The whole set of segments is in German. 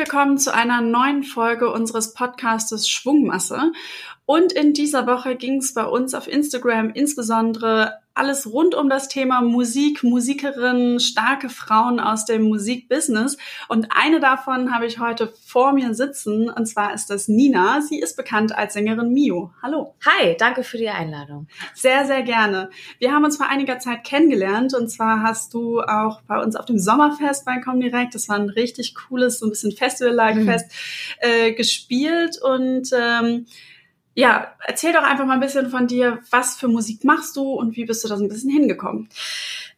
willkommen zu einer neuen Folge unseres Podcastes Schwungmasse. Und in dieser Woche ging es bei uns auf Instagram insbesondere alles rund um das Thema Musik, Musikerinnen, starke Frauen aus dem Musikbusiness. Und eine davon habe ich heute vor mir sitzen, und zwar ist das Nina. Sie ist bekannt als Sängerin Mio. Hallo. Hi, danke für die Einladung. Sehr, sehr gerne. Wir haben uns vor einiger Zeit kennengelernt und zwar hast du auch bei uns auf dem Sommerfest bei Comdirect, das war ein richtig cooles, so ein bisschen Festival-like-Fest, mhm. äh, gespielt und ähm, ja, erzähl doch einfach mal ein bisschen von dir, was für Musik machst du und wie bist du da so ein bisschen hingekommen?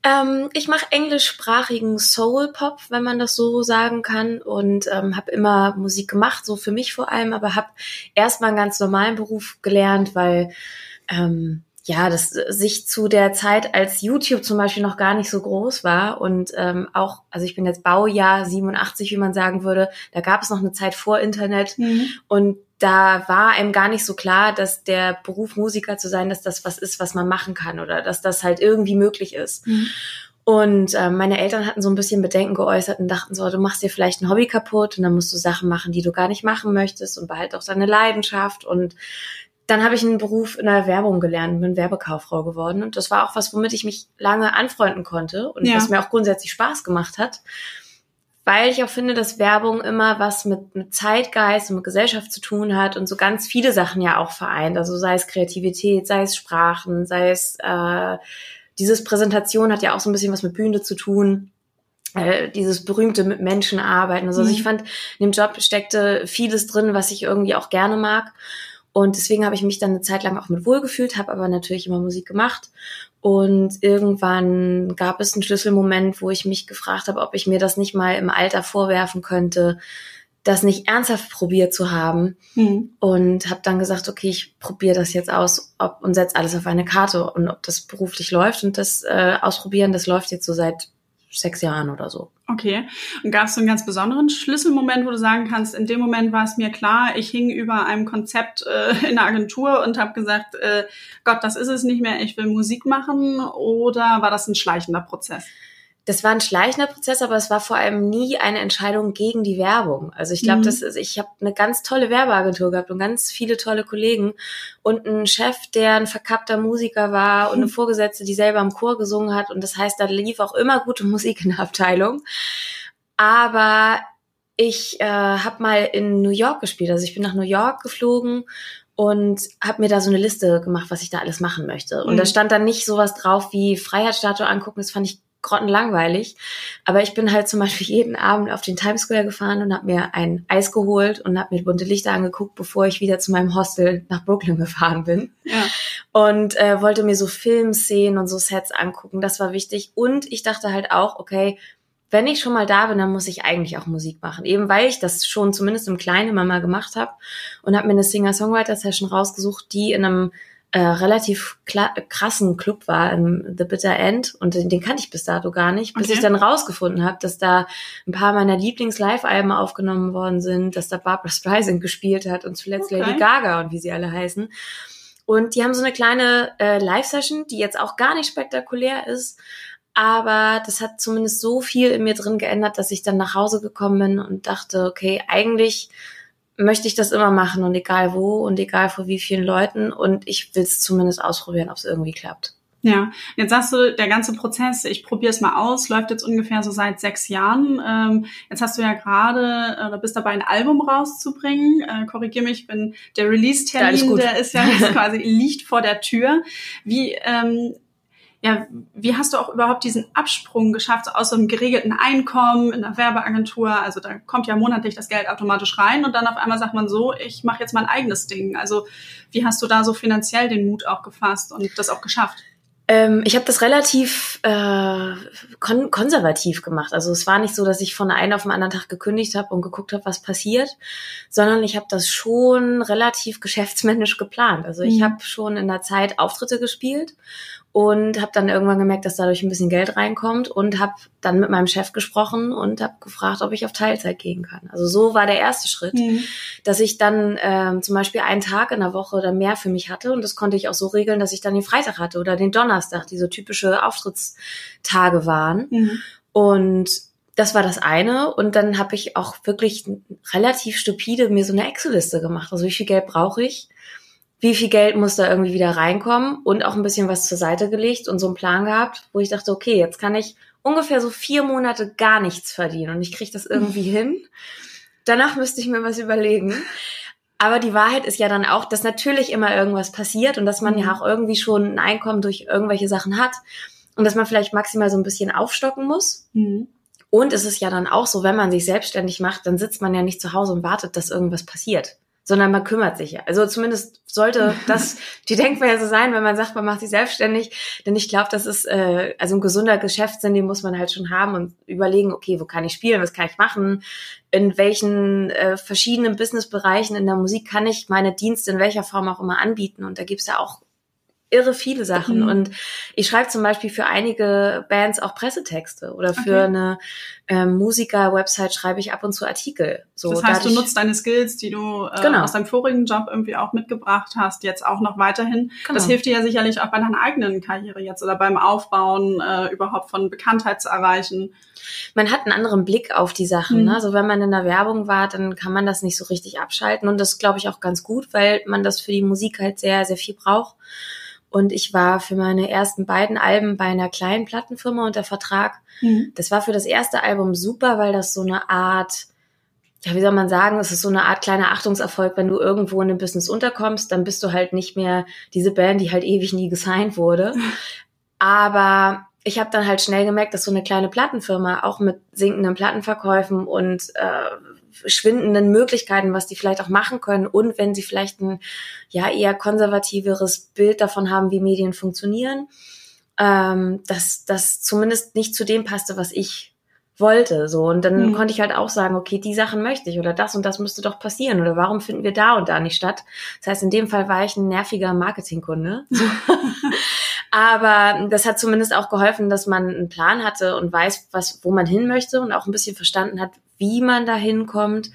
Ähm, ich mache englischsprachigen Soul Pop, wenn man das so sagen kann, und ähm, habe immer Musik gemacht, so für mich vor allem, aber habe erstmal einen ganz normalen Beruf gelernt, weil ähm, ja, das sich zu der Zeit, als YouTube zum Beispiel noch gar nicht so groß war und ähm, auch, also ich bin jetzt Baujahr 87, wie man sagen würde, da gab es noch eine Zeit vor Internet mhm. und da war einem gar nicht so klar, dass der Beruf Musiker zu sein, dass das was ist, was man machen kann oder dass das halt irgendwie möglich ist. Mhm. Und äh, meine Eltern hatten so ein bisschen Bedenken geäußert und dachten so, du machst dir vielleicht ein Hobby kaputt und dann musst du Sachen machen, die du gar nicht machen möchtest und behalt auch deine Leidenschaft. Und dann habe ich einen Beruf in der Werbung gelernt, bin Werbekauffrau geworden. Und das war auch was, womit ich mich lange anfreunden konnte und ja. was mir auch grundsätzlich Spaß gemacht hat weil ich auch finde, dass Werbung immer was mit, mit Zeitgeist und mit Gesellschaft zu tun hat und so ganz viele Sachen ja auch vereint. Also sei es Kreativität, sei es Sprachen, sei es äh, dieses Präsentation hat ja auch so ein bisschen was mit Bühne zu tun. Äh, dieses berühmte mit Menschen arbeiten. Also, mhm. also ich fand, in dem Job steckte vieles drin, was ich irgendwie auch gerne mag. Und deswegen habe ich mich dann eine Zeit lang auch mit wohlgefühlt, habe aber natürlich immer Musik gemacht. Und irgendwann gab es einen Schlüsselmoment, wo ich mich gefragt habe, ob ich mir das nicht mal im Alter vorwerfen könnte, das nicht ernsthaft probiert zu haben. Mhm. Und habe dann gesagt, okay, ich probiere das jetzt aus ob, und setze alles auf eine Karte und ob das beruflich läuft. Und das äh, Ausprobieren, das läuft jetzt so seit sechs Jahren oder so. Okay. Und gab es so einen ganz besonderen Schlüsselmoment, wo du sagen kannst, in dem Moment war es mir klar, ich hing über einem Konzept äh, in der Agentur und habe gesagt, äh, Gott, das ist es nicht mehr, ich will Musik machen oder war das ein schleichender Prozess? Das war ein schleichender Prozess, aber es war vor allem nie eine Entscheidung gegen die Werbung. Also ich glaube, mhm. das ist, ich habe eine ganz tolle Werbeagentur gehabt und ganz viele tolle Kollegen und einen Chef, der ein verkappter Musiker war und eine Vorgesetzte, die selber im Chor gesungen hat. Und das heißt, da lief auch immer gute Musik in der Abteilung. Aber ich äh, habe mal in New York gespielt. Also ich bin nach New York geflogen und habe mir da so eine Liste gemacht, was ich da alles machen möchte. Und mhm. da stand dann nicht sowas drauf wie Freiheitsstatue angucken. Das fand ich grottenlangweilig. Aber ich bin halt zum Beispiel jeden Abend auf den Times Square gefahren und habe mir ein Eis geholt und habe mir bunte Lichter angeguckt, bevor ich wieder zu meinem Hostel nach Brooklyn gefahren bin. Ja. Und äh, wollte mir so Filmszenen und so Sets angucken. Das war wichtig. Und ich dachte halt auch, okay, wenn ich schon mal da bin, dann muss ich eigentlich auch Musik machen. Eben weil ich das schon zumindest im Kleinen immer mal gemacht habe und habe mir eine Singer-Songwriter-Session rausgesucht, die in einem äh, relativ krassen Club war, im The Bitter End. Und den, den kannte ich bis dato gar nicht, bis okay. ich dann rausgefunden habe, dass da ein paar meiner Lieblings-Live-Alben aufgenommen worden sind, dass da Barbara Streisand gespielt hat und zuletzt okay. Lady Gaga und wie sie alle heißen. Und die haben so eine kleine äh, Live-Session, die jetzt auch gar nicht spektakulär ist, aber das hat zumindest so viel in mir drin geändert, dass ich dann nach Hause gekommen bin und dachte, okay, eigentlich möchte ich das immer machen und egal wo und egal vor wie vielen Leuten und ich will es zumindest ausprobieren, ob es irgendwie klappt. Ja, jetzt sagst du, der ganze Prozess, ich probiere es mal aus, läuft jetzt ungefähr so seit sechs Jahren. Ähm, jetzt hast du ja gerade, äh, oder bist dabei, ein Album rauszubringen. Äh, Korrigier mich, wenn der Release-Termin, der ist ja quasi, liegt vor der Tür. Wie, ähm, ja, wie hast du auch überhaupt diesen Absprung geschafft aus so einem geregelten Einkommen in der Werbeagentur? Also da kommt ja monatlich das Geld automatisch rein und dann auf einmal sagt man so, ich mache jetzt mein eigenes Ding. Also wie hast du da so finanziell den Mut auch gefasst und das auch geschafft? Ähm, ich habe das relativ äh, kon konservativ gemacht. Also es war nicht so, dass ich von einem auf den anderen Tag gekündigt habe und geguckt habe, was passiert, sondern ich habe das schon relativ geschäftsmännisch geplant. Also ich mhm. habe schon in der Zeit Auftritte gespielt und habe dann irgendwann gemerkt, dass dadurch ein bisschen Geld reinkommt und habe dann mit meinem Chef gesprochen und habe gefragt, ob ich auf Teilzeit gehen kann. Also so war der erste Schritt, mhm. dass ich dann ähm, zum Beispiel einen Tag in der Woche oder mehr für mich hatte und das konnte ich auch so regeln, dass ich dann den Freitag hatte oder den Donnerstag, die so typische Auftrittstage waren. Mhm. Und das war das eine. Und dann habe ich auch wirklich relativ stupide mir so eine Excel-Liste gemacht. Also wie viel Geld brauche ich? Wie viel Geld muss da irgendwie wieder reinkommen? Und auch ein bisschen was zur Seite gelegt und so einen Plan gehabt, wo ich dachte, okay, jetzt kann ich ungefähr so vier Monate gar nichts verdienen und ich kriege das irgendwie hin. Danach müsste ich mir was überlegen. Aber die Wahrheit ist ja dann auch, dass natürlich immer irgendwas passiert und dass man ja mhm. auch irgendwie schon ein Einkommen durch irgendwelche Sachen hat und dass man vielleicht maximal so ein bisschen aufstocken muss. Mhm. Und es ist ja dann auch so, wenn man sich selbstständig macht, dann sitzt man ja nicht zu Hause und wartet, dass irgendwas passiert, sondern man kümmert sich ja. Also zumindest sollte das die Denkweise sein, wenn man sagt, man macht sich selbstständig. Denn ich glaube, das ist äh, also ein gesunder Geschäftssinn, den muss man halt schon haben und überlegen, okay, wo kann ich spielen, was kann ich machen, in welchen äh, verschiedenen Businessbereichen in der Musik kann ich meine Dienste in welcher Form auch immer anbieten. Und da gibt's ja auch irre viele Sachen. Mhm. Und ich schreibe zum Beispiel für einige Bands auch Pressetexte oder für okay. eine ähm, Musiker-Website schreibe ich ab und zu Artikel. So, das heißt, du nutzt deine Skills, die du äh, genau. aus deinem vorigen Job irgendwie auch mitgebracht hast, jetzt auch noch weiterhin. Genau. Das hilft dir ja sicherlich auch bei deiner eigenen Karriere jetzt oder beim Aufbauen äh, überhaupt von Bekanntheit zu erreichen. Man hat einen anderen Blick auf die Sachen. Mhm. Ne? Also wenn man in der Werbung war, dann kann man das nicht so richtig abschalten. Und das glaube ich auch ganz gut, weil man das für die Musik halt sehr, sehr viel braucht. Und ich war für meine ersten beiden Alben bei einer kleinen Plattenfirma unter Vertrag. Mhm. Das war für das erste Album super, weil das so eine Art, ja, wie soll man sagen, es ist so eine Art kleiner Achtungserfolg, wenn du irgendwo in einem Business unterkommst, dann bist du halt nicht mehr diese Band, die halt ewig nie gesigned wurde. Aber ich habe dann halt schnell gemerkt, dass so eine kleine Plattenfirma auch mit sinkenden Plattenverkäufen und äh, schwindenden Möglichkeiten, was die vielleicht auch machen können und wenn sie vielleicht ein ja eher konservativeres Bild davon haben, wie Medien funktionieren, ähm, dass das zumindest nicht zu dem passte, was ich wollte. So und dann mhm. konnte ich halt auch sagen, okay, die Sachen möchte ich oder das und das müsste doch passieren oder warum finden wir da und da nicht statt? Das heißt, in dem Fall war ich ein nerviger Marketingkunde. Aber das hat zumindest auch geholfen, dass man einen Plan hatte und weiß, was, wo man hin möchte und auch ein bisschen verstanden hat, wie man da hinkommt.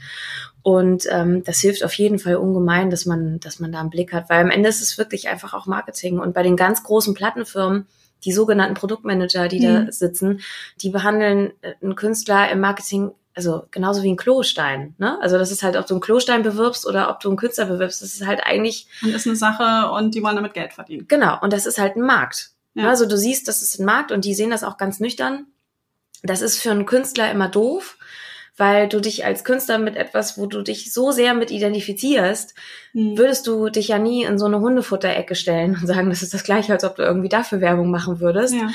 Und ähm, das hilft auf jeden Fall ungemein, dass man, dass man da einen Blick hat, weil am Ende ist es wirklich einfach auch Marketing. Und bei den ganz großen Plattenfirmen, die sogenannten Produktmanager, die mhm. da sitzen, die behandeln äh, einen Künstler im Marketing also genauso wie ein Klostein, ne? Also das ist halt, ob du einen Klostein bewirbst oder ob du einen Künstler bewirbst, das ist halt eigentlich. Und ist eine Sache und die wollen damit Geld verdienen. Genau, und das ist halt ein Markt. Ja. Also du siehst, das ist ein Markt und die sehen das auch ganz nüchtern. Das ist für einen Künstler immer doof, weil du dich als Künstler mit etwas, wo du dich so sehr mit identifizierst, mhm. würdest du dich ja nie in so eine Hundefutterecke stellen und sagen, das ist das gleiche, als ob du irgendwie dafür Werbung machen würdest. Ja.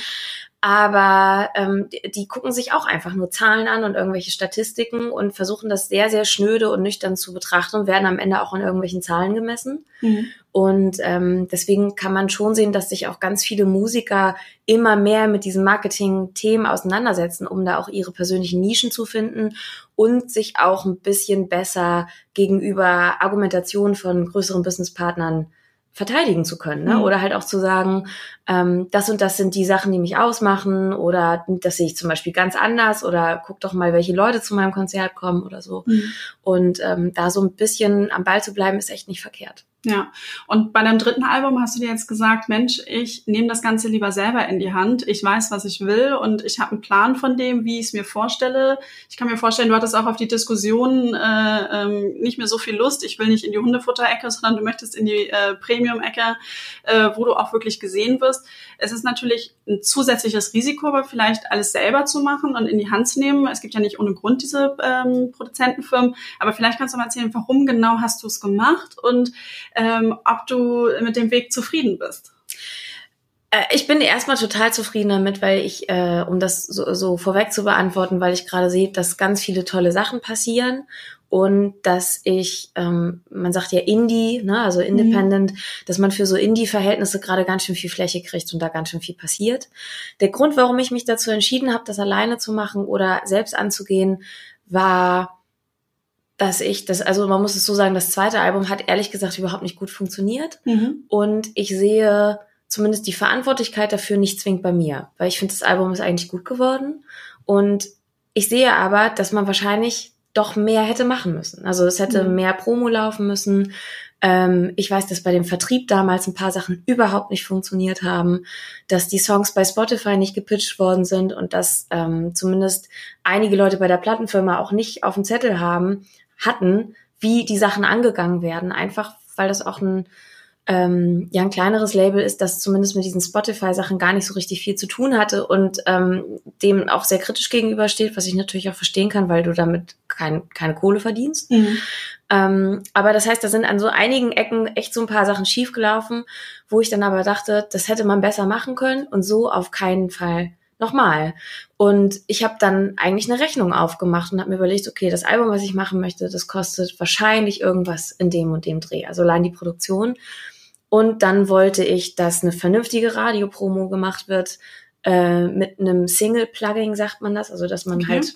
Aber ähm, die, die gucken sich auch einfach nur Zahlen an und irgendwelche Statistiken und versuchen das sehr, sehr schnöde und nüchtern zu betrachten und werden am Ende auch an irgendwelchen Zahlen gemessen. Mhm. Und ähm, deswegen kann man schon sehen, dass sich auch ganz viele Musiker immer mehr mit diesen Marketing-Themen auseinandersetzen, um da auch ihre persönlichen Nischen zu finden und sich auch ein bisschen besser gegenüber Argumentationen von größeren Businesspartnern verteidigen zu können. Ne? Mhm. Oder halt auch zu sagen, ähm, das und das sind die Sachen, die mich ausmachen oder das sehe ich zum Beispiel ganz anders oder guck doch mal, welche Leute zu meinem Konzert kommen oder so. Mhm. Und ähm, da so ein bisschen am Ball zu bleiben, ist echt nicht verkehrt. Ja, und bei deinem dritten Album hast du dir jetzt gesagt, Mensch, ich nehme das Ganze lieber selber in die Hand. Ich weiß, was ich will und ich habe einen Plan von dem, wie ich es mir vorstelle. Ich kann mir vorstellen, du hattest auch auf die Diskussion äh, ähm, nicht mehr so viel Lust. Ich will nicht in die Hundefutterecke, sondern du möchtest in die äh, Premium-Ecke, äh, wo du auch wirklich gesehen wirst. Es ist natürlich ein zusätzliches Risiko, aber vielleicht alles selber zu machen und in die Hand zu nehmen. Es gibt ja nicht ohne Grund diese ähm, Produzentenfirmen, aber vielleicht kannst du mal erzählen, warum genau hast du es gemacht und ähm, ob du mit dem Weg zufrieden bist. Äh, ich bin erstmal total zufrieden damit, weil ich, äh, um das so, so vorweg zu beantworten, weil ich gerade sehe, dass ganz viele tolle Sachen passieren und dass ich, ähm, man sagt ja Indie, ne, also Independent, mhm. dass man für so Indie-Verhältnisse gerade ganz schön viel Fläche kriegt und da ganz schön viel passiert. Der Grund, warum ich mich dazu entschieden habe, das alleine zu machen oder selbst anzugehen, war dass ich das, also man muss es so sagen, das zweite Album hat ehrlich gesagt überhaupt nicht gut funktioniert. Mhm. Und ich sehe zumindest die Verantwortlichkeit dafür nicht zwingend bei mir, weil ich finde, das Album ist eigentlich gut geworden. Und ich sehe aber, dass man wahrscheinlich doch mehr hätte machen müssen. Also es hätte mhm. mehr Promo laufen müssen. Ähm, ich weiß, dass bei dem Vertrieb damals ein paar Sachen überhaupt nicht funktioniert haben, dass die Songs bei Spotify nicht gepitcht worden sind und dass ähm, zumindest einige Leute bei der Plattenfirma auch nicht auf dem Zettel haben, hatten, wie die Sachen angegangen werden. Einfach, weil das auch ein ähm, ja ein kleineres Label ist, das zumindest mit diesen Spotify-Sachen gar nicht so richtig viel zu tun hatte und ähm, dem auch sehr kritisch gegenübersteht, was ich natürlich auch verstehen kann, weil du damit kein, keine Kohle verdienst. Mhm. Ähm, aber das heißt, da sind an so einigen Ecken echt so ein paar Sachen schiefgelaufen, wo ich dann aber dachte, das hätte man besser machen können und so auf keinen Fall nochmal. Und ich habe dann eigentlich eine Rechnung aufgemacht und habe mir überlegt, okay, das Album, was ich machen möchte, das kostet wahrscheinlich irgendwas in dem und dem Dreh. Also allein die Produktion und dann wollte ich, dass eine vernünftige Radiopromo gemacht wird äh, mit einem Single-Plugging, sagt man das. Also dass man okay. halt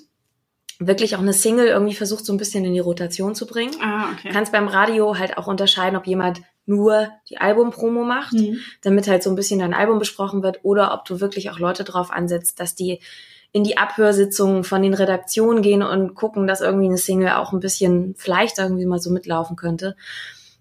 wirklich auch eine Single irgendwie versucht, so ein bisschen in die Rotation zu bringen. Ah, okay. Kannst beim Radio halt auch unterscheiden, ob jemand nur die Albumpromo macht, mhm. damit halt so ein bisschen dein Album besprochen wird, oder ob du wirklich auch Leute drauf ansetzt, dass die in die Abhörsitzungen von den Redaktionen gehen und gucken, dass irgendwie eine Single auch ein bisschen vielleicht irgendwie mal so mitlaufen könnte.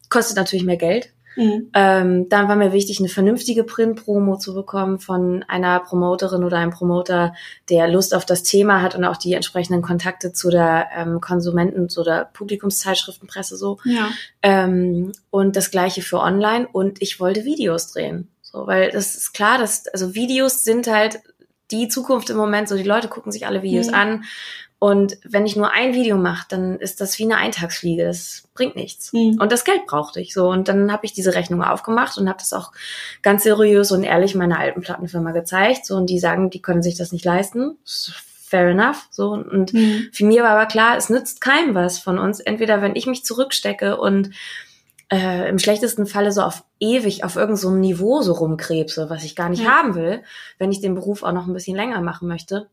Kostet natürlich mehr Geld. Mhm. Ähm, dann war mir wichtig, eine vernünftige Print-Promo zu bekommen von einer Promoterin oder einem Promoter, der Lust auf das Thema hat und auch die entsprechenden Kontakte zu der ähm, Konsumenten, zu der Publikumszeitschriftenpresse so. Ja. Ähm, und das gleiche für online. Und ich wollte Videos drehen. So, weil das ist klar, dass, also Videos sind halt die Zukunft im Moment, so die Leute gucken sich alle Videos mhm. an und wenn ich nur ein Video mache, dann ist das wie eine Eintagsfliege. Das bringt nichts. Mhm. Und das Geld brauchte ich so. Und dann habe ich diese Rechnung aufgemacht und habe das auch ganz seriös und ehrlich meiner alten Plattenfirma gezeigt. So und die sagen, die können sich das nicht leisten. Fair enough. So und mhm. für mir war aber klar, es nützt keinem was von uns. Entweder wenn ich mich zurückstecke und äh, im schlechtesten Falle so auf ewig auf irgendeinem so Niveau so rumkrebse, was ich gar nicht ja. haben will, wenn ich den Beruf auch noch ein bisschen länger machen möchte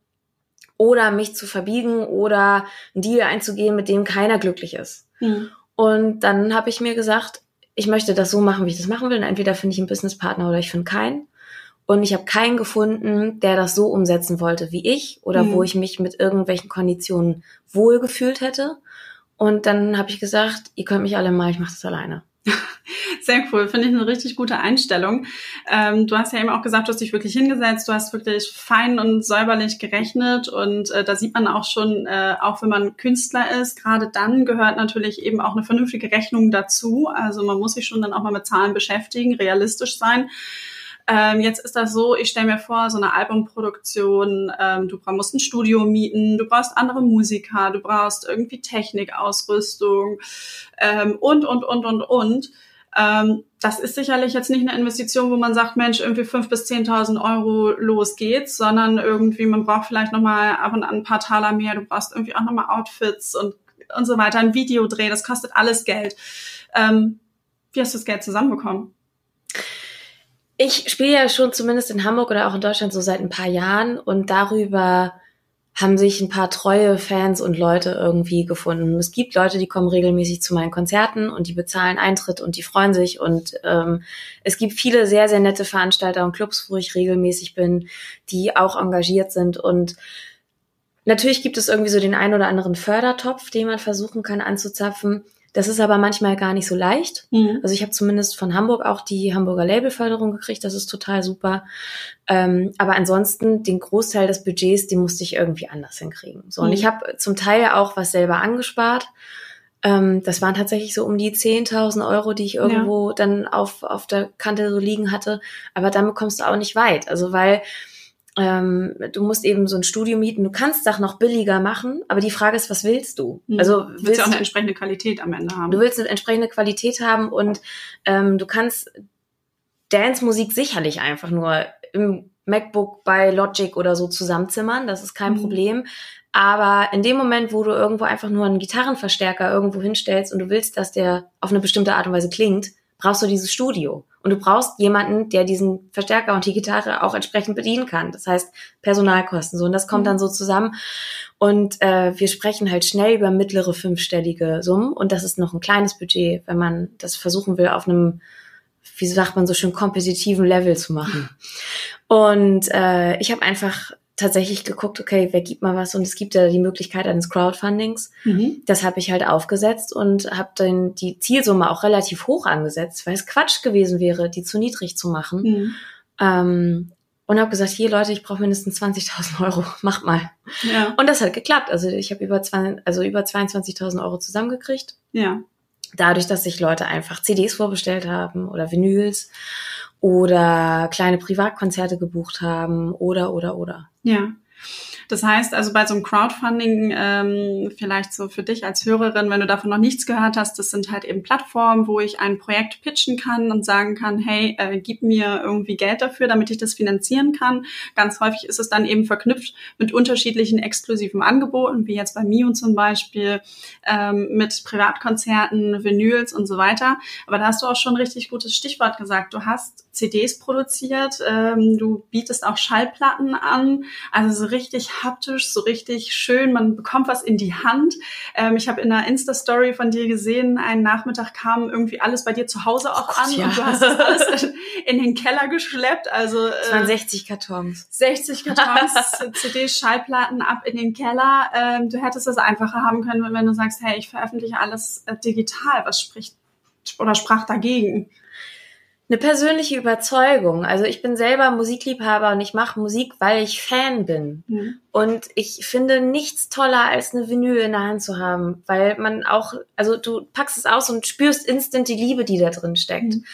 oder mich zu verbiegen oder einen Deal einzugehen, mit dem keiner glücklich ist. Mhm. Und dann habe ich mir gesagt, ich möchte das so machen, wie ich das machen will. Und entweder finde ich einen Businesspartner oder ich finde keinen. Und ich habe keinen gefunden, der das so umsetzen wollte wie ich oder mhm. wo ich mich mit irgendwelchen Konditionen wohlgefühlt hätte. Und dann habe ich gesagt, ihr könnt mich alle mal, ich mache das alleine. Sehr cool, finde ich eine richtig gute Einstellung. Ähm, du hast ja eben auch gesagt, du hast dich wirklich hingesetzt, du hast wirklich fein und säuberlich gerechnet und äh, da sieht man auch schon, äh, auch wenn man Künstler ist, gerade dann gehört natürlich eben auch eine vernünftige Rechnung dazu. Also man muss sich schon dann auch mal mit Zahlen beschäftigen, realistisch sein. Ähm, jetzt ist das so, ich stelle mir vor, so eine Albumproduktion, ähm, du musst ein Studio mieten, du brauchst andere Musiker, du brauchst irgendwie Technikausrüstung ähm, und, und, und, und, und. Ähm, das ist sicherlich jetzt nicht eine Investition, wo man sagt, Mensch, irgendwie fünf bis zehntausend Euro los geht's, sondern irgendwie, man braucht vielleicht nochmal ab und an ein paar Taler mehr, du brauchst irgendwie auch nochmal Outfits und, und so weiter, ein Videodreh, das kostet alles Geld. Ähm, wie hast du das Geld zusammenbekommen? Ich spiele ja schon zumindest in Hamburg oder auch in Deutschland so seit ein paar Jahren und darüber haben sich ein paar treue Fans und Leute irgendwie gefunden. Es gibt Leute, die kommen regelmäßig zu meinen Konzerten und die bezahlen Eintritt und die freuen sich. Und ähm, es gibt viele sehr, sehr nette Veranstalter und Clubs, wo ich regelmäßig bin, die auch engagiert sind. Und natürlich gibt es irgendwie so den ein oder anderen Fördertopf, den man versuchen kann anzuzapfen. Das ist aber manchmal gar nicht so leicht. Mhm. Also ich habe zumindest von Hamburg auch die Hamburger Labelförderung gekriegt. Das ist total super. Ähm, aber ansonsten den Großteil des Budgets, den musste ich irgendwie anders hinkriegen. So mhm. und ich habe zum Teil auch was selber angespart. Ähm, das waren tatsächlich so um die 10.000 Euro, die ich irgendwo ja. dann auf auf der Kante so liegen hatte. Aber damit kommst du auch nicht weit. Also weil ähm, du musst eben so ein Studio mieten. Du kannst Sachen noch billiger machen, aber die Frage ist, was willst du? Mhm. Also willst, willst du auch eine entsprechende Qualität am Ende haben? Du willst eine entsprechende Qualität haben und ähm, du kannst Dance-Musik sicherlich einfach nur im MacBook bei Logic oder so zusammenzimmern. Das ist kein mhm. Problem. Aber in dem Moment, wo du irgendwo einfach nur einen Gitarrenverstärker irgendwo hinstellst und du willst, dass der auf eine bestimmte Art und Weise klingt, brauchst du dieses Studio. Und du brauchst jemanden, der diesen Verstärker und die Gitarre auch entsprechend bedienen kann. Das heißt Personalkosten. So und das kommt mhm. dann so zusammen. Und äh, wir sprechen halt schnell über mittlere fünfstellige Summen. Und das ist noch ein kleines Budget, wenn man das versuchen will, auf einem, wie sagt man so schön, kompetitiven Level zu machen. Und äh, ich habe einfach tatsächlich geguckt, okay, wer gibt mal was? Und es gibt ja die Möglichkeit eines Crowdfundings. Mhm. Das habe ich halt aufgesetzt und habe dann die Zielsumme auch relativ hoch angesetzt, weil es Quatsch gewesen wäre, die zu niedrig zu machen. Mhm. Ähm, und habe gesagt, hier Leute, ich brauche mindestens 20.000 Euro, macht mal. Ja. Und das hat geklappt. Also ich habe über, also über 22.000 Euro zusammengekriegt. Ja. Dadurch, dass sich Leute einfach CDs vorbestellt haben oder Vinyls oder kleine Privatkonzerte gebucht haben oder, oder, oder. Ja. Das heißt also bei so einem Crowdfunding, ähm, vielleicht so für dich als Hörerin, wenn du davon noch nichts gehört hast, das sind halt eben Plattformen, wo ich ein Projekt pitchen kann und sagen kann, hey, äh, gib mir irgendwie Geld dafür, damit ich das finanzieren kann. Ganz häufig ist es dann eben verknüpft mit unterschiedlichen exklusiven Angeboten, wie jetzt bei Mio zum Beispiel, ähm, mit Privatkonzerten, Vinyls und so weiter. Aber da hast du auch schon ein richtig gutes Stichwort gesagt. Du hast CDs produziert, ähm, du bietest auch Schallplatten an, also so richtig haptisch, so richtig schön. Man bekommt was in die Hand. Ähm, ich habe in einer Insta-Story von dir gesehen, einen Nachmittag kam irgendwie alles bei dir zu Hause auch an ja. und du hast das alles in den Keller geschleppt. Also äh, es waren 60 Kartons. 60 Kartons, CDs, Schallplatten ab in den Keller. Ähm, du hättest es einfacher haben können, wenn du sagst, hey, ich veröffentliche alles äh, digital. Was spricht oder sprach dagegen? Eine persönliche Überzeugung. Also ich bin selber Musikliebhaber und ich mache Musik, weil ich Fan bin. Mhm. Und ich finde nichts toller, als eine Vinyl in der Hand zu haben, weil man auch, also du packst es aus und spürst instant die Liebe, die da drin steckt. Mhm.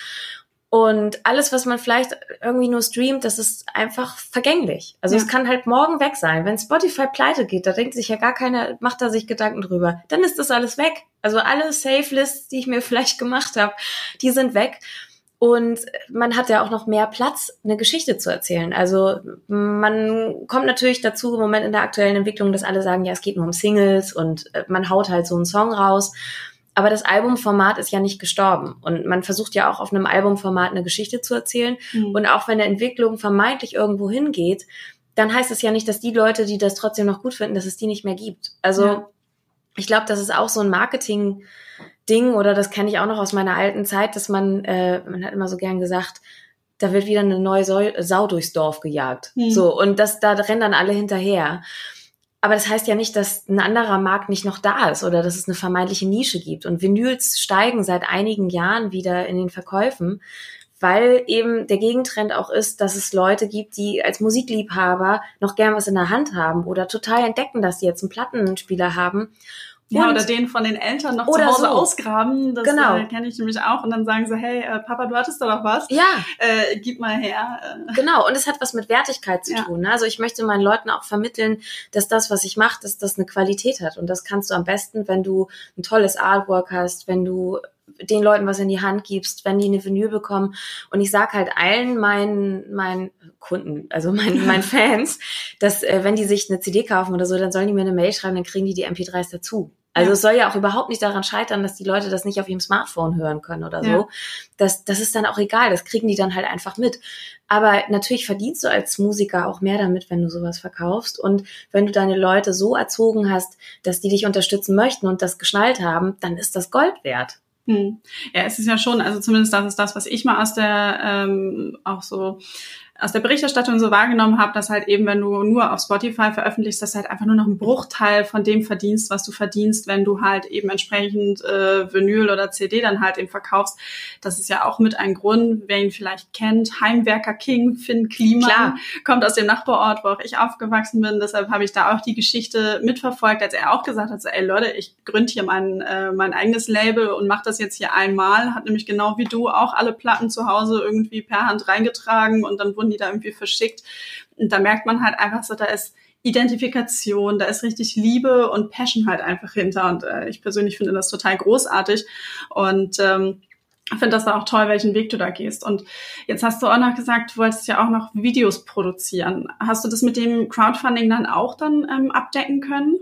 Und alles, was man vielleicht irgendwie nur streamt, das ist einfach vergänglich. Also ja. es kann halt morgen weg sein. Wenn Spotify pleite geht, da denkt sich ja gar keiner, macht da sich Gedanken drüber. Dann ist das alles weg. Also alle Safe-Lists, die ich mir vielleicht gemacht habe, die sind weg. Und man hat ja auch noch mehr Platz, eine Geschichte zu erzählen. Also man kommt natürlich dazu im Moment in der aktuellen Entwicklung, dass alle sagen, ja, es geht nur um Singles und äh, man haut halt so einen Song raus. Aber das Albumformat ist ja nicht gestorben. Und man versucht ja auch auf einem Albumformat eine Geschichte zu erzählen. Mhm. Und auch wenn eine Entwicklung vermeintlich irgendwo hingeht, dann heißt es ja nicht, dass die Leute, die das trotzdem noch gut finden, dass es die nicht mehr gibt. Also ja. ich glaube, das ist auch so ein Marketing- Ding, oder das kenne ich auch noch aus meiner alten Zeit, dass man, äh, man hat immer so gern gesagt, da wird wieder eine neue Sau, durchs Dorf gejagt. Mhm. So, und das, da rennen dann alle hinterher. Aber das heißt ja nicht, dass ein anderer Markt nicht noch da ist oder dass es eine vermeintliche Nische gibt. Und Vinyls steigen seit einigen Jahren wieder in den Verkäufen, weil eben der Gegentrend auch ist, dass es Leute gibt, die als Musikliebhaber noch gern was in der Hand haben oder total entdecken, dass sie jetzt einen Plattenspieler haben ja, und, oder den von den Eltern noch zu Hause so. ausgraben. Das genau. äh, kenne ich nämlich auch. Und dann sagen sie, hey, äh, Papa, du hattest doch noch was. Ja. Äh, gib mal her. Äh. Genau, und es hat was mit Wertigkeit zu ja. tun. Ne? Also ich möchte meinen Leuten auch vermitteln, dass das, was ich mache, dass das eine Qualität hat. Und das kannst du am besten, wenn du ein tolles Artwork hast, wenn du den Leuten was in die Hand gibst, wenn die eine Vinyl bekommen. Und ich sag halt allen meinen, meinen Kunden, also meinen, meinen Fans, dass äh, wenn die sich eine CD kaufen oder so, dann sollen die mir eine Mail schreiben, dann kriegen die die MP3s dazu. Also ja. es soll ja auch überhaupt nicht daran scheitern, dass die Leute das nicht auf ihrem Smartphone hören können oder so. Ja. Das, das ist dann auch egal, das kriegen die dann halt einfach mit. Aber natürlich verdienst du als Musiker auch mehr damit, wenn du sowas verkaufst. Und wenn du deine Leute so erzogen hast, dass die dich unterstützen möchten und das geschnallt haben, dann ist das Gold wert. Hm. Ja, es ist ja schon, also zumindest das ist das, was ich mal aus der ähm, auch so aus der Berichterstattung so wahrgenommen habe, dass halt eben, wenn du nur auf Spotify veröffentlichst, dass halt einfach nur noch ein Bruchteil von dem verdienst, was du verdienst, wenn du halt eben entsprechend äh, Vinyl oder CD dann halt eben verkaufst. Das ist ja auch mit ein Grund, wer ihn vielleicht kennt, Heimwerker King, Finn Klima, Klar. kommt aus dem Nachbarort, wo auch ich aufgewachsen bin. Deshalb habe ich da auch die Geschichte mitverfolgt, als er auch gesagt hat, so, ey Leute, ich gründe hier mein, äh, mein eigenes Label und mache das jetzt hier einmal. Hat nämlich genau wie du auch alle Platten zu Hause irgendwie per Hand reingetragen und dann wurden wurden die da irgendwie verschickt. Und da merkt man halt einfach so, da ist Identifikation, da ist richtig Liebe und Passion halt einfach hinter. Und äh, ich persönlich finde das total großartig. Und ähm, finde das auch toll, welchen Weg du da gehst. Und jetzt hast du auch noch gesagt, du wolltest ja auch noch Videos produzieren. Hast du das mit dem Crowdfunding dann auch dann ähm, abdecken können?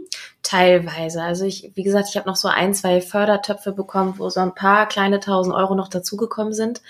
Teilweise. Also ich, wie gesagt, ich habe noch so ein, zwei Fördertöpfe bekommen, wo so ein paar kleine tausend Euro noch dazugekommen sind.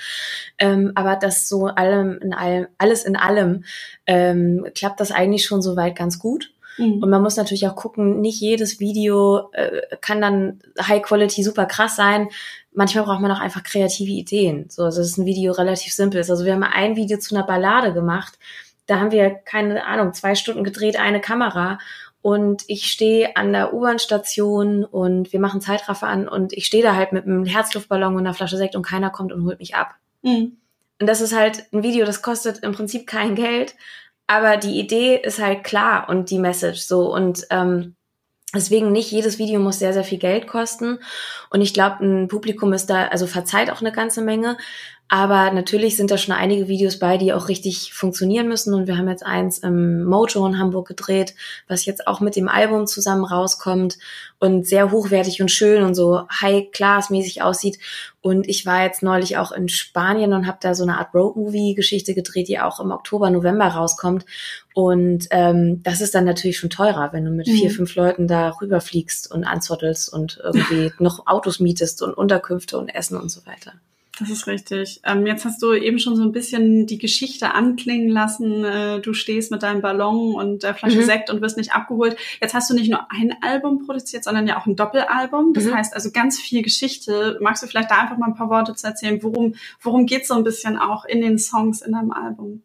Ähm, aber das so allem in allem, alles in allem ähm, klappt das eigentlich schon soweit ganz gut. Mhm. Und man muss natürlich auch gucken, nicht jedes Video äh, kann dann High Quality super krass sein manchmal braucht man auch einfach kreative Ideen. So, also das ist ein Video relativ simpel. Also wir haben ein Video zu einer Ballade gemacht, da haben wir, keine Ahnung, zwei Stunden gedreht, eine Kamera und ich stehe an der U-Bahn-Station und wir machen Zeitraffer an und ich stehe da halt mit einem Herzluftballon und einer Flasche Sekt und keiner kommt und holt mich ab. Mhm. Und das ist halt ein Video, das kostet im Prinzip kein Geld, aber die Idee ist halt klar und die Message so und ähm, Deswegen nicht jedes Video muss sehr, sehr viel Geld kosten. Und ich glaube, ein Publikum ist da, also verzeiht auch eine ganze Menge. Aber natürlich sind da schon einige Videos bei, die auch richtig funktionieren müssen. Und wir haben jetzt eins im Mojo in Hamburg gedreht, was jetzt auch mit dem Album zusammen rauskommt und sehr hochwertig und schön und so High-Class-mäßig aussieht. Und ich war jetzt neulich auch in Spanien und habe da so eine Art Road-Movie-Geschichte gedreht, die auch im Oktober, November rauskommt. Und ähm, das ist dann natürlich schon teurer, wenn du mit mhm. vier, fünf Leuten da rüberfliegst und anzottelst und irgendwie noch Autos mietest und Unterkünfte und Essen und so weiter. Das ist richtig. Ähm, jetzt hast du eben schon so ein bisschen die Geschichte anklingen lassen. Äh, du stehst mit deinem Ballon und der Flasche mhm. Sekt und wirst nicht abgeholt. Jetzt hast du nicht nur ein Album produziert, sondern ja auch ein Doppelalbum. Das mhm. heißt also ganz viel Geschichte. Magst du vielleicht da einfach mal ein paar Worte zu erzählen? Worum, worum geht so ein bisschen auch in den Songs in deinem Album?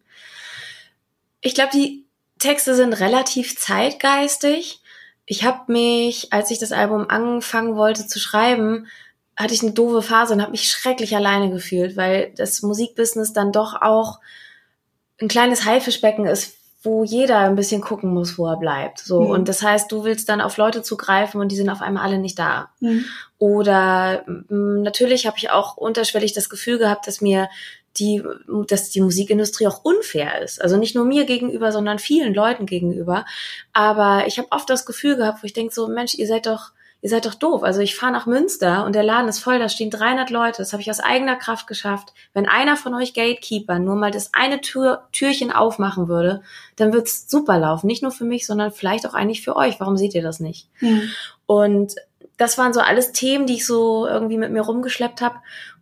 Ich glaube, die Texte sind relativ zeitgeistig. Ich habe mich, als ich das Album anfangen wollte zu schreiben, hatte ich eine doofe Phase und habe mich schrecklich alleine gefühlt, weil das Musikbusiness dann doch auch ein kleines Haifischbecken ist, wo jeder ein bisschen gucken muss, wo er bleibt. So. Mhm. Und das heißt, du willst dann auf Leute zugreifen und die sind auf einmal alle nicht da. Mhm. Oder mh, mm, natürlich habe ich auch unterschwellig das Gefühl gehabt, dass mir die, dass die Musikindustrie auch unfair ist. Also nicht nur mir gegenüber, sondern vielen Leuten gegenüber. Aber ich habe oft das Gefühl gehabt, wo ich denke so, Mensch, ihr seid doch, ihr seid doch doof. Also ich fahre nach Münster und der Laden ist voll, da stehen 300 Leute. Das habe ich aus eigener Kraft geschafft. Wenn einer von euch Gatekeeper nur mal das eine Tür, Türchen aufmachen würde, dann wird's super laufen. Nicht nur für mich, sondern vielleicht auch eigentlich für euch. Warum seht ihr das nicht? Mhm. Und das waren so alles Themen, die ich so irgendwie mit mir rumgeschleppt habe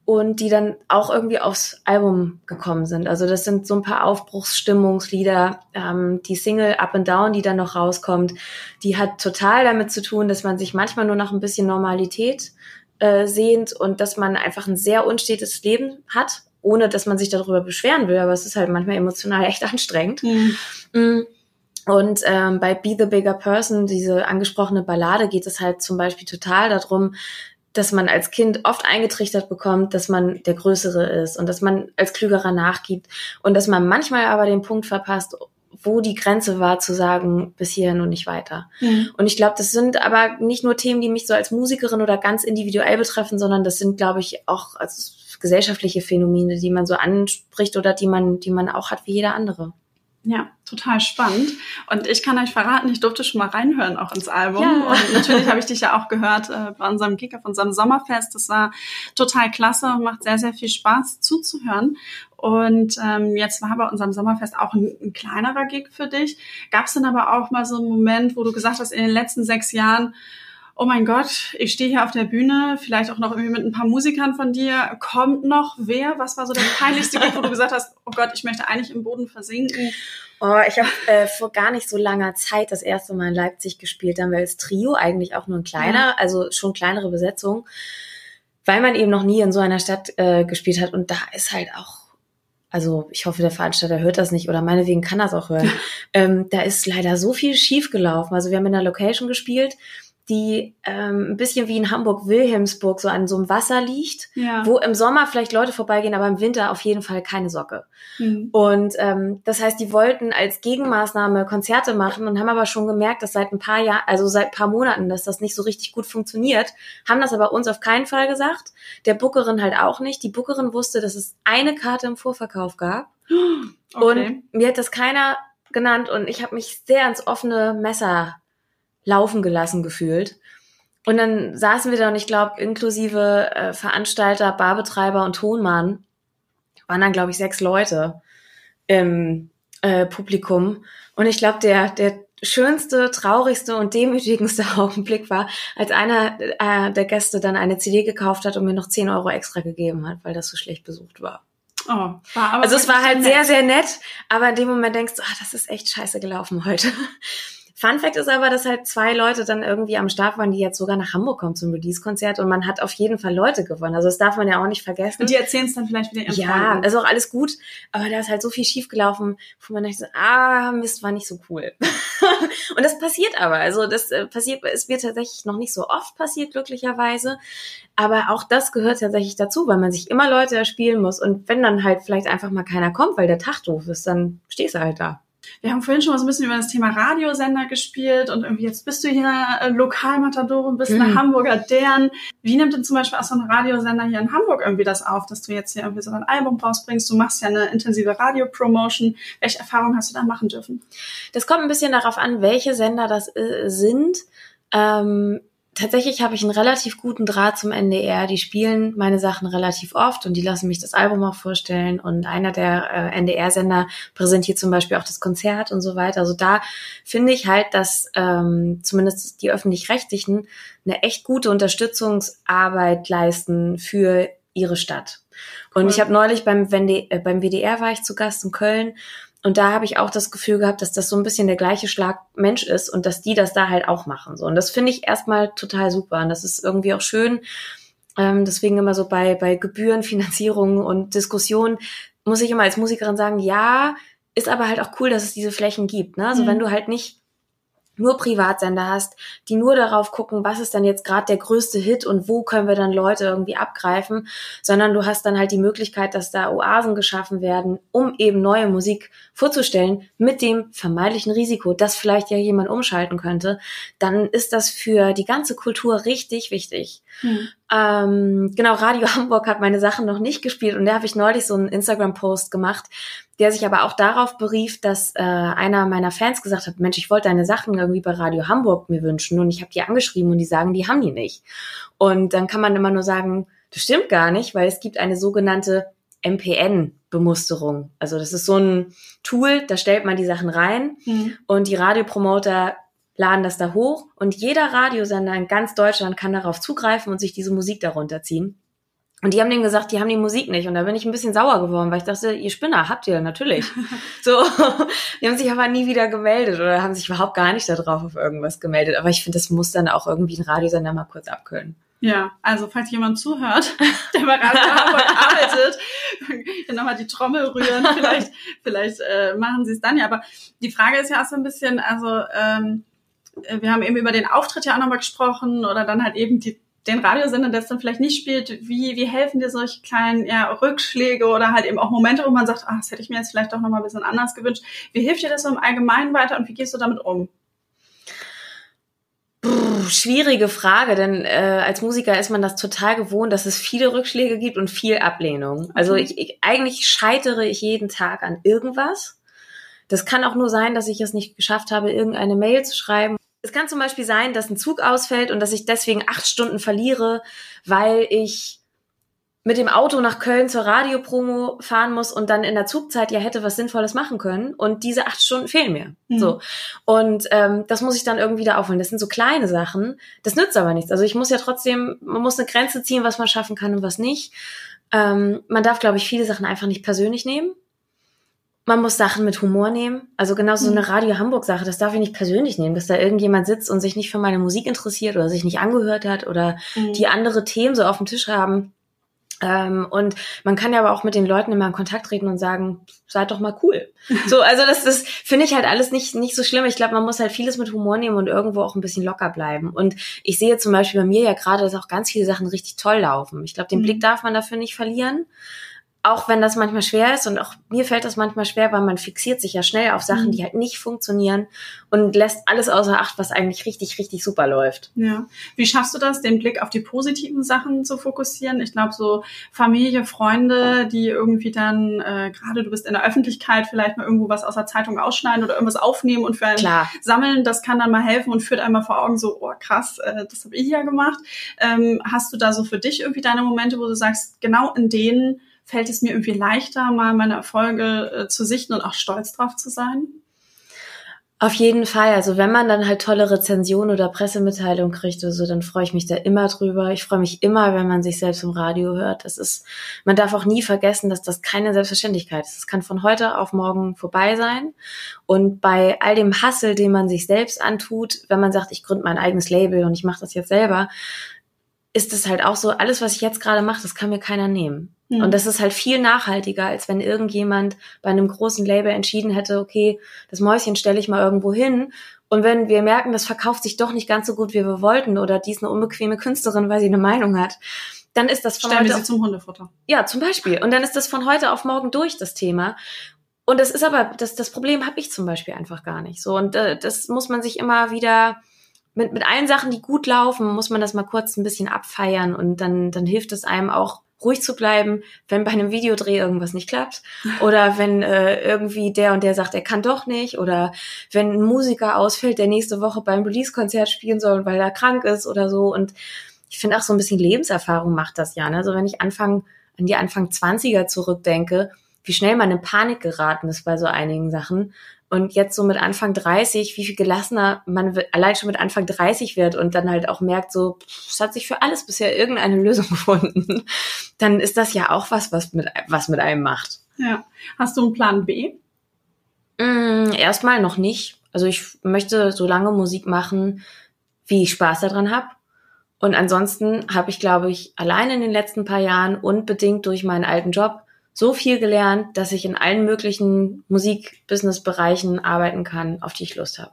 und die dann auch irgendwie aufs Album gekommen sind. Also das sind so ein paar Aufbruchsstimmungslieder. Ähm, die Single Up and Down, die dann noch rauskommt, die hat total damit zu tun, dass man sich manchmal nur nach ein bisschen Normalität äh, sehnt und dass man einfach ein sehr unstetes Leben hat, ohne dass man sich darüber beschweren will. Aber es ist halt manchmal emotional echt anstrengend. Mhm. Und ähm, bei Be the Bigger Person, diese angesprochene Ballade, geht es halt zum Beispiel total darum, dass man als Kind oft eingetrichtert bekommt, dass man der Größere ist und dass man als Klügerer nachgibt und dass man manchmal aber den Punkt verpasst, wo die Grenze war, zu sagen, bis hierhin und nicht weiter. Mhm. Und ich glaube, das sind aber nicht nur Themen, die mich so als Musikerin oder ganz individuell betreffen, sondern das sind, glaube ich, auch also gesellschaftliche Phänomene, die man so anspricht oder die man, die man auch hat wie jeder andere. Ja, total spannend. Und ich kann euch verraten, ich durfte schon mal reinhören auch ins Album. Ja. Und natürlich habe ich dich ja auch gehört äh, bei unserem Gig auf unserem Sommerfest. Das war total klasse und macht sehr, sehr viel Spaß zuzuhören. Und ähm, jetzt war bei unserem Sommerfest auch ein, ein kleinerer Gig für dich. Gab es denn aber auch mal so einen Moment, wo du gesagt hast, in den letzten sechs Jahren, oh mein Gott, ich stehe hier auf der Bühne, vielleicht auch noch irgendwie mit ein paar Musikern von dir. Kommt noch wer? Was war so der peinlichste Gig, wo du gesagt hast, oh Gott, ich möchte eigentlich im Boden versinken? Oh, ich habe äh, vor gar nicht so langer Zeit das erste Mal in Leipzig gespielt, dann war das Trio eigentlich auch nur ein kleiner, also schon kleinere Besetzung, weil man eben noch nie in so einer Stadt äh, gespielt hat und da ist halt auch also ich hoffe, der Veranstalter hört das nicht oder meinetwegen kann das auch hören. ähm, da ist leider so viel schief gelaufen. Also wir haben in der Location gespielt, die ähm, ein bisschen wie in Hamburg-Wilhelmsburg so an so einem Wasser liegt, ja. wo im Sommer vielleicht Leute vorbeigehen, aber im Winter auf jeden Fall keine Socke. Mhm. Und ähm, das heißt, die wollten als Gegenmaßnahme Konzerte machen und haben aber schon gemerkt, dass seit ein paar Jahren, also seit ein paar Monaten, dass das nicht so richtig gut funktioniert, haben das aber uns auf keinen Fall gesagt, der Bookerin halt auch nicht. Die Bookerin wusste, dass es eine Karte im Vorverkauf gab. Okay. Und mir hat das keiner genannt und ich habe mich sehr ans offene Messer laufen gelassen gefühlt. Und dann saßen wir da und ich glaube, inklusive äh, Veranstalter, Barbetreiber und Tonmann waren dann, glaube ich, sechs Leute im äh, Publikum. Und ich glaube, der, der schönste, traurigste und demütigendste Augenblick war, als einer äh, der Gäste dann eine CD gekauft hat und mir noch zehn Euro extra gegeben hat, weil das so schlecht besucht war. Oh, war aber also es war halt sehr, sehr nett, aber in dem Moment denkst du, ah, das ist echt scheiße gelaufen heute. Fun Fact ist aber, dass halt zwei Leute dann irgendwie am Start waren, die jetzt sogar nach Hamburg kommen zum Release-Konzert und man hat auf jeden Fall Leute gewonnen. Also das darf man ja auch nicht vergessen. Und die erzählen es dann vielleicht wieder ihren Ja, Freunden. ist auch alles gut, aber da ist halt so viel schiefgelaufen, wo man dachte, ah, Mist, war nicht so cool. und das passiert aber, also das äh, passiert, es wird tatsächlich noch nicht so oft passiert, glücklicherweise. Aber auch das gehört tatsächlich dazu, weil man sich immer Leute erspielen muss. Und wenn dann halt vielleicht einfach mal keiner kommt, weil der Tag doof ist, dann stehst du halt da. Wir haben vorhin schon mal so ein bisschen über das Thema Radiosender gespielt und irgendwie jetzt bist du hier äh, Lokalmatador und bist Mhm. eine Hamburger Dern. Wie nimmt denn zum Beispiel auch so ein Radiosender hier in Hamburg irgendwie das auf, dass du jetzt hier irgendwie so ein Album rausbringst? Du machst ja eine intensive Radiopromotion. Welche Erfahrungen hast du da machen dürfen? Das kommt ein bisschen darauf an, welche Sender das äh, sind. Ähm, tatsächlich habe ich einen relativ guten Draht zum NDR. Die spielen meine Sachen relativ oft und die lassen mich das Album auch vorstellen. Und einer der äh, NDR-Sender präsentiert zum Beispiel auch das Konzert und so weiter. Also da finde ich halt, dass ähm, zumindest die öffentlich-rechtlichen eine echt gute Unterstützungsarbeit leisten für ihre Stadt. Und Cool. ich habe neulich beim, WD, äh, beim WDR war ich zu Gast in Köln und da habe ich auch das Gefühl gehabt, dass das so ein bisschen der gleiche Schlag Mensch ist und dass die das da halt auch machen. So. Und das finde ich erstmal total super. Und das ist irgendwie auch schön. Ähm, deswegen immer so bei, bei Gebühren, Finanzierungen und Diskussionen muss ich immer als Musikerin sagen, ja, ist aber halt auch cool, dass es diese Flächen gibt. Ne? Also Mhm. wenn du halt nicht nur Privatsender hast, die nur darauf gucken, was ist dann jetzt gerade der größte Hit und wo können wir dann Leute irgendwie abgreifen, sondern du hast dann halt die Möglichkeit, dass da Oasen geschaffen werden, um eben neue Musik vorzustellen, mit dem vermeintlichen Risiko, dass vielleicht ja jemand umschalten könnte, dann ist das für die ganze Kultur richtig wichtig. Ähm, genau, Radio Hamburg hat meine Sachen noch nicht gespielt und da habe ich neulich so einen Instagram-Post gemacht, der sich aber auch darauf berief, dass äh, einer meiner Fans gesagt hat, Mensch, ich wollte deine Sachen irgendwie bei Radio Hamburg mir wünschen und ich habe die angeschrieben und die sagen, die haben die nicht. Und dann kann man immer nur sagen, das stimmt gar nicht, weil es gibt eine sogenannte MPN-Bemusterung. Also das ist so ein Tool, da stellt man die Sachen rein Mhm. und die Radiopromoter laden das da hoch und jeder Radiosender in ganz Deutschland kann darauf zugreifen und sich diese Musik darunter ziehen. Und die haben denen gesagt, die haben die Musik nicht. Und da bin ich ein bisschen sauer geworden, weil ich dachte, ihr Spinner, habt ihr natürlich. so, die haben sich aber nie wieder gemeldet oder haben sich überhaupt gar nicht darauf auf irgendwas gemeldet. Aber ich finde, das muss dann auch irgendwie ein Radiosender mal kurz abkühlen. Ja, also falls jemand zuhört, der bei Radio arbeitet, dann nochmal die Trommel rühren. Vielleicht, vielleicht äh, machen sie es dann ja. Aber die Frage ist ja auch so ein bisschen, also ähm, äh, wir haben eben über den Auftritt ja auch nochmal gesprochen oder dann halt eben die, den Radiosender, der es dann vielleicht nicht spielt. Wie, wie helfen dir solche kleinen ja, Rückschläge oder halt eben auch Momente, wo man sagt, ah, das hätte ich mir jetzt vielleicht doch nochmal ein bisschen anders gewünscht. Wie hilft dir das so im Allgemeinen weiter und wie gehst du damit um? Schwierige Frage, denn äh, als Musiker ist man das total gewohnt, dass es viele Rückschläge gibt und viel Ablehnung. Also ich, ich, eigentlich scheitere ich jeden Tag an irgendwas. Das kann auch nur sein, dass ich es nicht geschafft habe, irgendeine Mail zu schreiben. Es kann zum Beispiel sein, dass ein Zug ausfällt und dass ich deswegen acht Stunden verliere, weil ich mit dem Auto nach Köln zur Radiopromo fahren muss und dann in der Zugzeit ja hätte was Sinnvolles machen können und diese acht Stunden fehlen mir. Mhm. So. Und ähm, das muss ich dann irgendwie da aufholen. Das sind so kleine Sachen. Das nützt aber nichts. Also ich muss ja trotzdem, man muss eine Grenze ziehen, was man schaffen kann und was nicht. Ähm, man darf, glaube ich, viele Sachen einfach nicht persönlich nehmen. Man muss Sachen mit Humor nehmen. Also genauso so Mhm. eine Radio Hamburg Sache, das darf ich nicht persönlich nehmen, dass da irgendjemand sitzt und sich nicht für meine Musik interessiert oder sich nicht angehört hat oder Mhm. die andere Themen so auf dem Tisch haben. Ähm, und man kann ja aber auch mit den Leuten immer in Kontakt treten und sagen, seid doch mal cool. So, also das, das finde ich halt alles nicht, nicht so schlimm. Ich glaube, man muss halt vieles mit Humor nehmen und irgendwo auch ein bisschen locker bleiben. Und ich sehe zum Beispiel bei mir ja gerade, dass auch ganz viele Sachen richtig toll laufen. Ich glaube, den Mhm. Blick darf man dafür nicht verlieren. Auch wenn das manchmal schwer ist und auch mir fällt das manchmal schwer, weil man fixiert sich ja schnell auf Sachen, Mhm. die halt nicht funktionieren und lässt alles außer Acht, was eigentlich richtig, richtig super läuft. Ja. Wie schaffst du das, den Blick auf die positiven Sachen zu fokussieren? Ich glaube, so Familie, Freunde, die irgendwie dann, äh, gerade du bist in der Öffentlichkeit, vielleicht mal irgendwo was aus der Zeitung ausschneiden oder irgendwas aufnehmen und für einen Klar. sammeln, das kann dann mal helfen und führt einmal vor Augen so, oh krass, äh, das habe ich ja gemacht. Ähm, hast du da so für dich irgendwie deine Momente, wo du sagst, genau in denen fällt es mir irgendwie leichter, mal meine Erfolge äh, zu sichten und auch stolz drauf zu sein? Auf jeden Fall. Also wenn man dann halt tolle Rezensionen oder Pressemitteilungen kriegt oder so, dann freue ich mich da immer drüber. Ich freue mich immer, wenn man sich selbst im Radio hört. Das ist, man darf auch nie vergessen, dass das keine Selbstverständlichkeit ist. Es kann von heute auf morgen vorbei sein. Und bei all dem Hassel, den man sich selbst antut, wenn man sagt, ich gründe mein eigenes Label und ich mache das jetzt selber, ist es halt auch so, alles, was ich jetzt gerade mache, das kann mir keiner nehmen. Mhm. Und das ist halt viel nachhaltiger, als wenn irgendjemand bei einem großen Label entschieden hätte, okay, das Mäuschen stelle ich mal irgendwo hin. Und wenn wir merken, das verkauft sich doch nicht ganz so gut, wie wir wollten, oder die ist eine unbequeme Künstlerin, weil sie eine Meinung hat, dann ist das von Stellen heute sie zum Hundefutter. Ja, zum Beispiel. Und dann ist das von heute auf morgen durch, das Thema. Und das ist aber, das, das Problem habe ich zum Beispiel einfach gar nicht. So, und äh, das muss man sich immer wieder mit, mit allen Sachen, die gut laufen, muss man das mal kurz ein bisschen abfeiern und dann, dann hilft es einem auch ruhig zu bleiben, wenn bei einem Videodreh irgendwas nicht klappt oder wenn äh, irgendwie der und der sagt, er kann doch nicht oder wenn ein Musiker ausfällt, der nächste Woche beim Release-Konzert spielen soll, weil er krank ist oder so und ich finde auch so ein bisschen Lebenserfahrung macht das ja, ne? Also wenn ich Anfang an die Anfang 20er zurückdenke, wie schnell man in Panik geraten ist bei so einigen Sachen und jetzt so mit Anfang 30, wie viel gelassener man allein schon mit Anfang 30 wird und dann halt auch merkt, so, es hat sich für alles bisher irgendeine Lösung gefunden, dann ist das ja auch was, was mit, was mit einem macht. Ja. Hast du einen Plan B? Mm, erstmal noch nicht. Also ich möchte so lange Musik machen, wie ich Spaß daran habe. Und ansonsten habe ich, glaube ich, allein in den letzten paar Jahren und bedingt durch meinen alten Job so viel gelernt, dass ich in allen möglichen Musik-Business-Bereichen arbeiten kann, auf die ich Lust habe.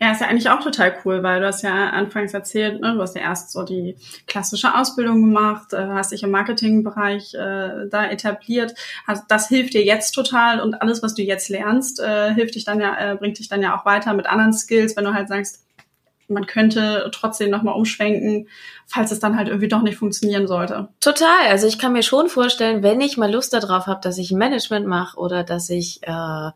Ja, ist ja eigentlich auch total cool, weil du hast ja anfangs erzählt, ne, du hast ja erst so die klassische Ausbildung gemacht, äh, hast dich im Marketingbereich äh, da etabliert. Hast, das hilft dir jetzt total und alles, was du jetzt lernst, äh, hilft dich dann ja, äh, bringt dich dann ja auch weiter mit anderen Skills, wenn du halt sagst, man könnte trotzdem nochmal umschwenken, falls es dann halt irgendwie doch nicht funktionieren sollte. Total. Also ich kann mir schon vorstellen, wenn ich mal Lust darauf habe, dass ich Management mache oder dass ich äh,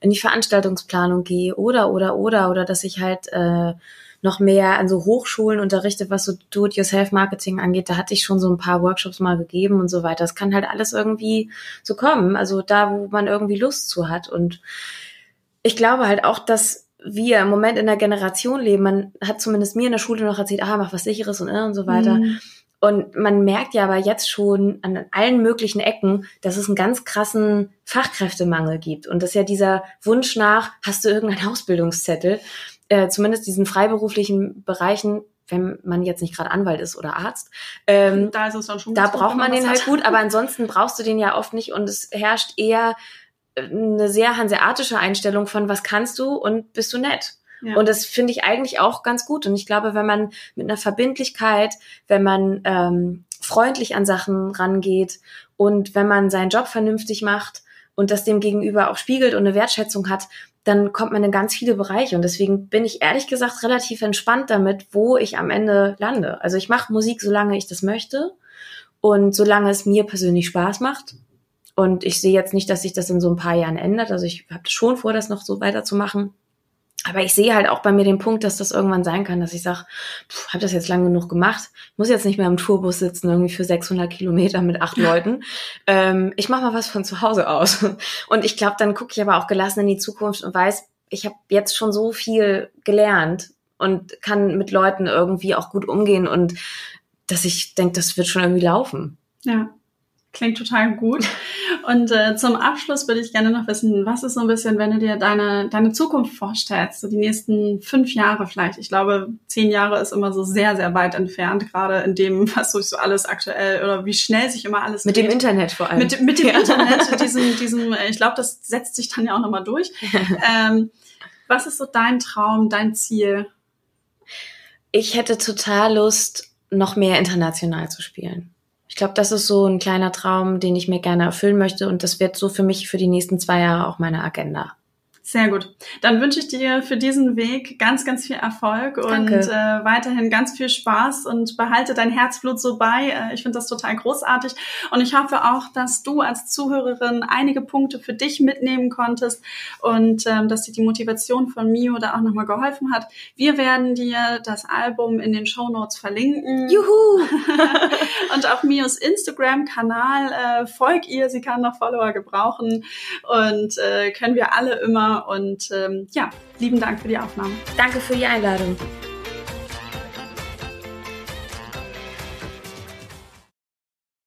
in die Veranstaltungsplanung gehe oder oder oder oder dass ich halt äh, noch mehr an so Hochschulen unterrichte, was so Do-it-yourself-Marketing angeht. Da hatte ich schon so ein paar Workshops mal gegeben und so weiter. Das kann halt alles irgendwie so kommen. Also da, wo man irgendwie Lust zu hat. Und ich glaube halt auch, dass wir im Moment in der Generation leben, man hat zumindest mir in der Schule noch erzählt, ah, mach was sicheres und, äh, und so weiter. Mhm. Und man merkt ja aber jetzt schon an allen möglichen Ecken, dass es einen ganz krassen Fachkräftemangel gibt. Und dass ja dieser Wunsch nach, hast du irgendeinen Ausbildungszettel, äh, zumindest diesen freiberuflichen Bereichen, wenn man jetzt nicht gerade Anwalt ist oder Arzt, ähm, da, da braucht man den halt gut, aber ansonsten brauchst du den ja oft nicht und es herrscht eher eine sehr hanseatische Einstellung von was kannst du und bist du nett. Ja. Und das finde ich eigentlich auch ganz gut. Und ich glaube, wenn man mit einer Verbindlichkeit, wenn man ähm, freundlich an Sachen rangeht und wenn man seinen Job vernünftig macht und das dem Gegenüber auch spiegelt und eine Wertschätzung hat, dann kommt man in ganz viele Bereiche. Und deswegen bin ich ehrlich gesagt relativ entspannt damit, wo ich am Ende lande. Also ich mache Musik, solange ich das möchte und solange es mir persönlich Spaß macht. Und ich sehe jetzt nicht, dass sich das in so ein paar Jahren ändert. Also ich habe schon vor, das noch so weiterzumachen. Aber ich sehe halt auch bei mir den Punkt, dass das irgendwann sein kann, dass ich sage, habe das jetzt lang genug gemacht, muss jetzt nicht mehr im Tourbus sitzen, irgendwie für 600 Kilometer mit acht Leuten. Ähm, ich mache mal was von zu Hause aus. Und ich glaube, dann gucke ich aber auch gelassen in die Zukunft und weiß, ich habe jetzt schon so viel gelernt und kann mit Leuten irgendwie auch gut umgehen und dass ich denke, das wird schon irgendwie laufen. Ja, Klingt total gut. Und äh, zum Abschluss würde ich gerne noch wissen, was ist so ein bisschen, wenn du dir deine, deine Zukunft vorstellst, so die nächsten fünf Jahre vielleicht. Ich glaube, zehn Jahre ist immer so sehr, sehr weit entfernt, gerade in dem, was so alles aktuell oder wie schnell sich immer alles Mit geht. dem Internet vor allem. Mit, mit dem ja. Internet, diesem, diesem, ich glaube, das setzt sich dann ja auch nochmal durch. ähm, was ist so dein Traum, dein Ziel? Ich hätte total Lust, noch mehr international zu spielen. Ich glaube, das ist so ein kleiner Traum, den ich mir gerne erfüllen möchte und das wird so für mich für die nächsten zwei Jahre auch meine Agenda. Sehr gut. Dann wünsche ich dir für diesen Weg ganz, ganz viel Erfolg Danke. und äh, weiterhin ganz viel Spaß und behalte dein Herzblut so bei. Äh, ich finde das total großartig und ich hoffe auch, dass du als Zuhörerin einige Punkte für dich mitnehmen konntest und ähm, dass dir die Motivation von Mio da auch nochmal geholfen hat. Wir werden dir das Album in den Show Notes verlinken. Juhu! und auf Mios Instagram-Kanal äh, folg ihr. Sie kann noch Follower gebrauchen und äh, können wir alle immer Und ähm, ja, lieben Dank für die Aufnahme. Danke für die Einladung.